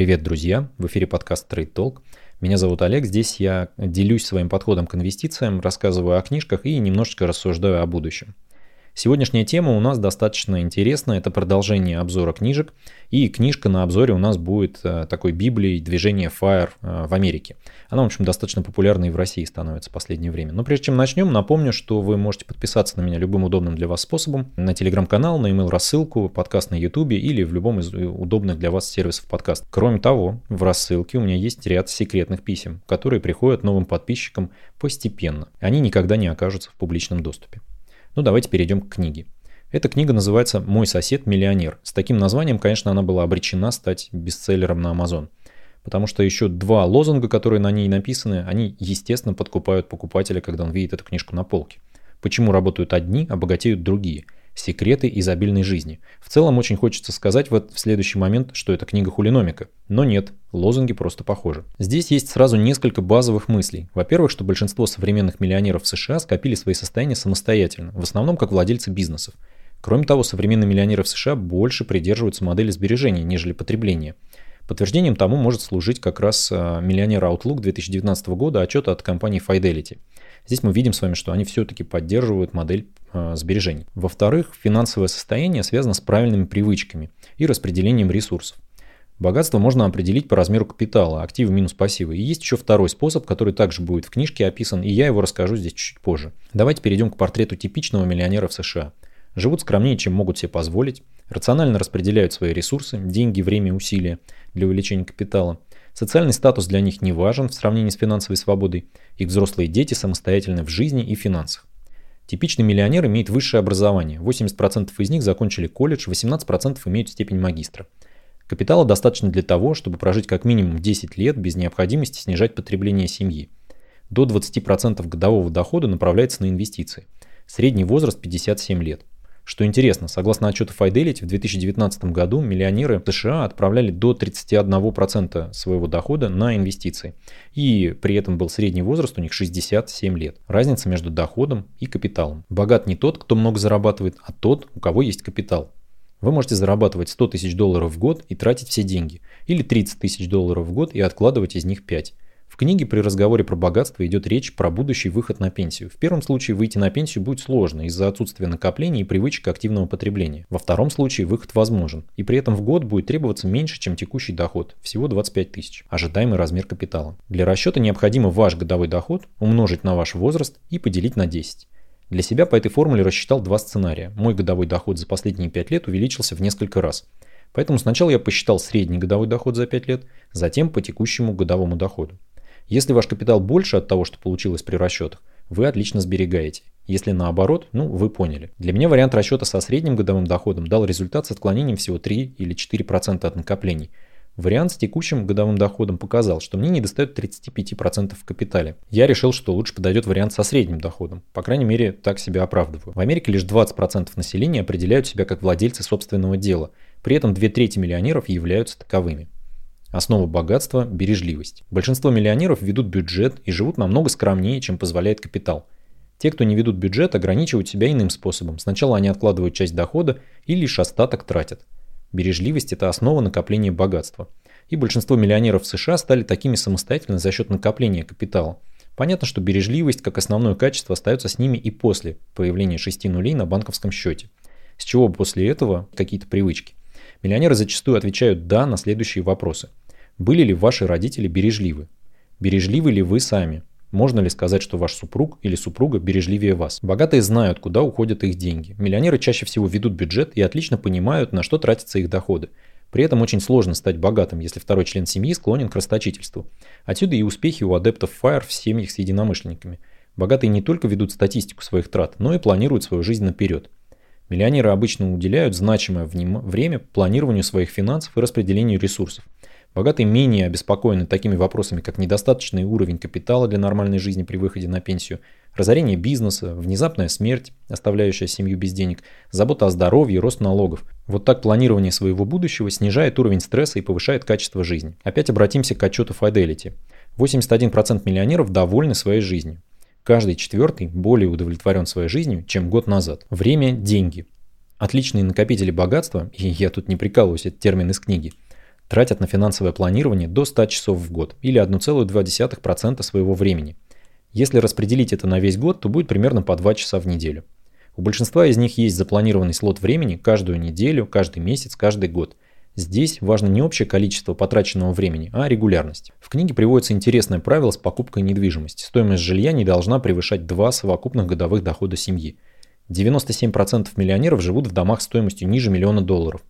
Привет, друзья! В эфире подкаст Trade Talk. Меня зовут Олег. Здесь я делюсь своим подходом к инвестициям, рассказываю о книжках и немножечко рассуждаю о будущем. Сегодняшняя тема у нас достаточно интересная. Это продолжение обзора книжек. И книжка на обзоре у нас будет э, такой Библией движения FIRE э, в Америке. Она, в общем, достаточно популярной и в России становится в последнее время. Но прежде чем начнем, напомню, что вы можете подписаться на меня любым удобным для вас способом. На телеграм-канал, на email рассылку, подкаст на ютубе или в любом из удобных для вас сервисов подкаст. Кроме того, в рассылке у меня есть ряд секретных писем, которые приходят новым подписчикам постепенно. Они никогда не окажутся в публичном доступе. Ну, давайте перейдем к книге. Эта книга называется «Мой сосед – миллионер». С таким названием, конечно, она была обречена стать бестселлером на Amazon. Потому что еще два лозунга, которые на ней написаны, они, естественно, подкупают покупателя, когда он видит эту книжку на полке. Почему работают одни, а богатеют другие – Секреты изобильной жизни. В целом очень хочется сказать в следующий момент, что это книга хулиномика. Но нет, лозунги просто похожи. Здесь есть сразу несколько базовых мыслей. Во-первых, что большинство современных миллионеров в США скопили свои состояния самостоятельно, в основном как владельцы бизнесов. Кроме того, современные миллионеры в США больше придерживаются модели сбережений, нежели потребления. Подтверждением тому может служить как раз миллионер Outlook 2019 года отчета от компании Fidelity. Здесь мы видим с вами, что они все-таки поддерживают модель э, сбережений. Во-вторых, финансовое состояние связано с правильными привычками и распределением ресурсов. Богатство можно определить по размеру капитала, активы минус пассивы. И есть еще второй способ, который также будет в книжке описан, и я его расскажу здесь чуть позже. Давайте перейдем к портрету типичного миллионера в США. Живут скромнее, чем могут себе позволить, рационально распределяют свои ресурсы, деньги, время, усилия для увеличения капитала – Социальный статус для них не важен в сравнении с финансовой свободой. Их взрослые дети самостоятельны в жизни и финансах. Типичный миллионер имеет высшее образование. 80% из них закончили колледж, 18% имеют степень магистра. Капитала достаточно для того, чтобы прожить как минимум 10 лет без необходимости снижать потребление семьи. До 20% годового дохода направляется на инвестиции. Средний возраст 57 лет. Что интересно, согласно отчету Fidelity, в 2019 году миллионеры США отправляли до 31% своего дохода на инвестиции. И при этом был средний возраст у них 67 лет. Разница между доходом и капиталом. Богат не тот, кто много зарабатывает, а тот, у кого есть капитал. Вы можете зарабатывать 100 тысяч долларов в год и тратить все деньги. Или 30 тысяч долларов в год и откладывать из них 5. В книге при разговоре про богатство идет речь про будущий выход на пенсию. В первом случае выйти на пенсию будет сложно из-за отсутствия накоплений и привычек активного потребления. Во втором случае выход возможен. И при этом в год будет требоваться меньше, чем текущий доход, всего 25 тысяч, ожидаемый размер капитала. Для расчета необходимо ваш годовой доход умножить на ваш возраст и поделить на 10. Для себя по этой формуле рассчитал два сценария. Мой годовой доход за последние 5 лет увеличился в несколько раз. Поэтому сначала я посчитал средний годовой доход за 5 лет, затем по текущему годовому доходу. Если ваш капитал больше от того, что получилось при расчетах, вы отлично сберегаете. Если наоборот, ну вы поняли. Для меня вариант расчета со средним годовым доходом дал результат с отклонением всего 3 или 4% от накоплений. Вариант с текущим годовым доходом показал, что мне не достает 35% в капитале. Я решил, что лучше подойдет вариант со средним доходом. По крайней мере, так себя оправдываю. В Америке лишь 20% населения определяют себя как владельцы собственного дела. При этом две трети миллионеров являются таковыми. Основа богатства – бережливость. Большинство миллионеров ведут бюджет и живут намного скромнее, чем позволяет капитал. Те, кто не ведут бюджет, ограничивают себя иным способом. Сначала они откладывают часть дохода и лишь остаток тратят. Бережливость – это основа накопления богатства. И большинство миллионеров в США стали такими самостоятельно за счет накопления капитала. Понятно, что бережливость как основное качество остается с ними и после появления шести нулей на банковском счете. С чего после этого какие-то привычки? Миллионеры зачастую отвечают «да» на следующие вопросы – были ли ваши родители бережливы? Бережливы ли вы сами? Можно ли сказать, что ваш супруг или супруга бережливее вас? Богатые знают, куда уходят их деньги. Миллионеры чаще всего ведут бюджет и отлично понимают, на что тратятся их доходы. При этом очень сложно стать богатым, если второй член семьи склонен к расточительству. Отсюда и успехи у адептов FIRE в семьях с единомышленниками. Богатые не только ведут статистику своих трат, но и планируют свою жизнь наперед. Миллионеры обычно уделяют значимое время планированию своих финансов и распределению ресурсов. Богатые менее обеспокоены такими вопросами, как недостаточный уровень капитала для нормальной жизни при выходе на пенсию, разорение бизнеса, внезапная смерть, оставляющая семью без денег, забота о здоровье рост налогов. Вот так планирование своего будущего снижает уровень стресса и повышает качество жизни. Опять обратимся к отчету Fidelity. 81% миллионеров довольны своей жизнью. Каждый четвертый более удовлетворен своей жизнью, чем год назад. Время – деньги. Отличные накопители богатства, и я тут не прикалываюсь, это термин из книги – тратят на финансовое планирование до 100 часов в год или 1,2% своего времени. Если распределить это на весь год, то будет примерно по 2 часа в неделю. У большинства из них есть запланированный слот времени каждую неделю, каждый месяц, каждый год. Здесь важно не общее количество потраченного времени, а регулярность. В книге приводится интересное правило с покупкой недвижимости. Стоимость жилья не должна превышать два совокупных годовых дохода семьи. 97% миллионеров живут в домах стоимостью ниже миллиона долларов.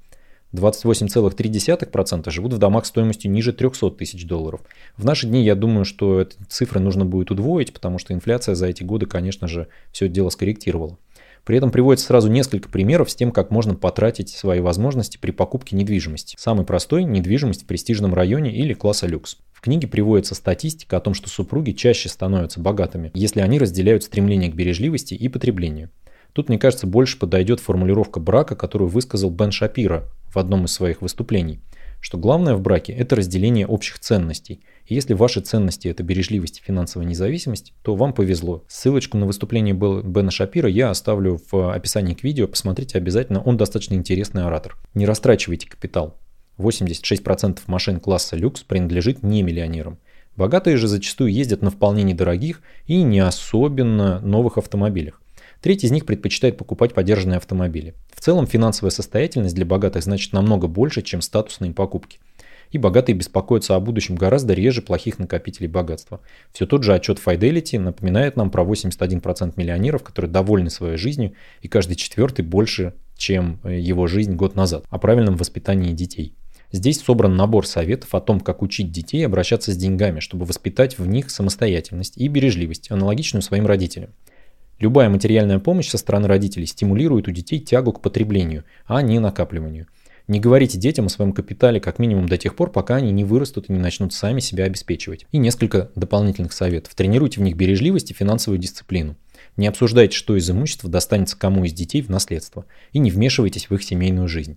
28,3% живут в домах стоимостью ниже 300 тысяч долларов. В наши дни я думаю, что эти цифры нужно будет удвоить, потому что инфляция за эти годы, конечно же, все дело скорректировала. При этом приводится сразу несколько примеров с тем, как можно потратить свои возможности при покупке недвижимости. Самый простой – недвижимость в престижном районе или класса люкс. В книге приводится статистика о том, что супруги чаще становятся богатыми, если они разделяют стремление к бережливости и потреблению. Тут, мне кажется, больше подойдет формулировка брака, которую высказал Бен Шапира в одном из своих выступлений, что главное в браке – это разделение общих ценностей. И если ваши ценности – это бережливость и финансовая независимость, то вам повезло. Ссылочку на выступление Бена Шапира я оставлю в описании к видео, посмотрите обязательно, он достаточно интересный оратор. Не растрачивайте капитал. 86% машин класса люкс принадлежит не миллионерам. Богатые же зачастую ездят на вполне недорогих и не особенно новых автомобилях. Треть из них предпочитает покупать подержанные автомобили. В целом финансовая состоятельность для богатых значит намного больше, чем статусные покупки. И богатые беспокоятся о будущем гораздо реже плохих накопителей богатства. Все тот же отчет Fidelity напоминает нам про 81% миллионеров, которые довольны своей жизнью, и каждый четвертый больше, чем э, его жизнь год назад, о правильном воспитании детей. Здесь собран набор советов о том, как учить детей обращаться с деньгами, чтобы воспитать в них самостоятельность и бережливость, аналогичную своим родителям. Любая материальная помощь со стороны родителей стимулирует у детей тягу к потреблению, а не накапливанию. Не говорите детям о своем капитале как минимум до тех пор, пока они не вырастут и не начнут сами себя обеспечивать. И несколько дополнительных советов. Тренируйте в них бережливость и финансовую дисциплину. Не обсуждайте, что из имущества достанется кому из детей в наследство. И не вмешивайтесь в их семейную жизнь.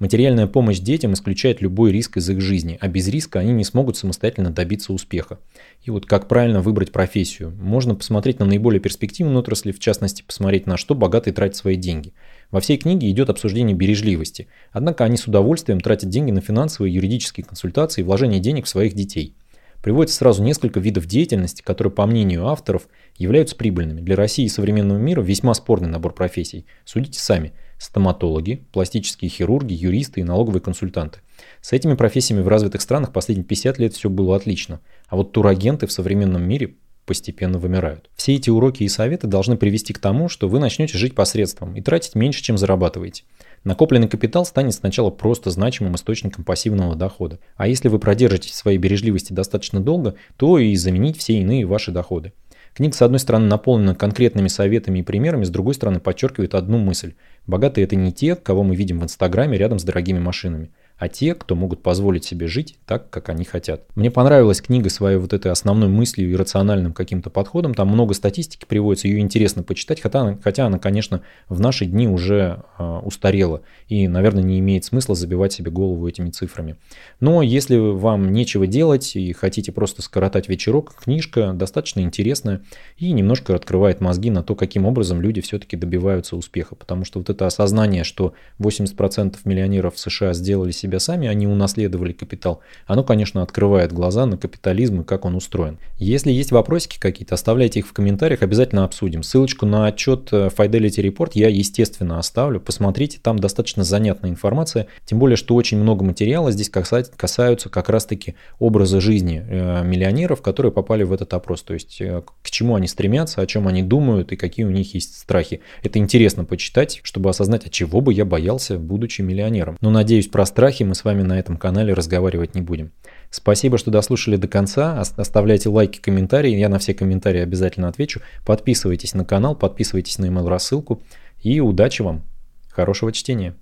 Материальная помощь детям исключает любой риск из их жизни, а без риска они не смогут самостоятельно добиться успеха. И вот как правильно выбрать профессию. Можно посмотреть на наиболее перспективные отрасли, в частности посмотреть на что богатые тратят свои деньги. Во всей книге идет обсуждение бережливости, однако они с удовольствием тратят деньги на финансовые юридические консультации и вложение денег в своих детей. Приводится сразу несколько видов деятельности, которые, по мнению авторов, являются прибыльными. Для России и современного мира весьма спорный набор профессий. Судите сами – стоматологи, пластические хирурги, юристы и налоговые консультанты. С этими профессиями в развитых странах последние 50 лет все было отлично, а вот турагенты в современном мире постепенно вымирают. Все эти уроки и советы должны привести к тому, что вы начнете жить посредством и тратить меньше, чем зарабатываете. Накопленный капитал станет сначала просто значимым источником пассивного дохода. А если вы продержитесь своей бережливости достаточно долго, то и заменить все иные ваши доходы. Книга, с одной стороны, наполнена конкретными советами и примерами, с другой стороны, подчеркивает одну мысль. Богатые – это не те, кого мы видим в Инстаграме рядом с дорогими машинами а те, кто могут позволить себе жить так, как они хотят. Мне понравилась книга своей вот этой основной мыслью и рациональным каким-то подходом. Там много статистики приводится, ее интересно почитать, хотя она, хотя она конечно, в наши дни уже э, устарела и, наверное, не имеет смысла забивать себе голову этими цифрами. Но если вам нечего делать и хотите просто скоротать вечерок, книжка достаточно интересная и немножко открывает мозги на то, каким образом люди все-таки добиваются успеха. Потому что вот это осознание, что 80% миллионеров в США сделали себе себя сами, они унаследовали капитал, оно, конечно, открывает глаза на капитализм и как он устроен. Если есть вопросики какие-то, оставляйте их в комментариях, обязательно обсудим. Ссылочку на отчет э, Fidelity Report я, естественно, оставлю. Посмотрите, там достаточно занятная информация, тем более, что очень много материала здесь касаются как раз-таки образа жизни э, миллионеров, которые попали в этот опрос, то есть э, к чему они стремятся, о чем они думают и какие у них есть страхи. Это интересно почитать, чтобы осознать, от чего бы я боялся, будучи миллионером. Но надеюсь, про страхи страхи мы с вами на этом канале разговаривать не будем. Спасибо, что дослушали до конца. Оставляйте лайки, комментарии. Я на все комментарии обязательно отвечу. Подписывайтесь на канал, подписывайтесь на email рассылку. И удачи вам. Хорошего чтения.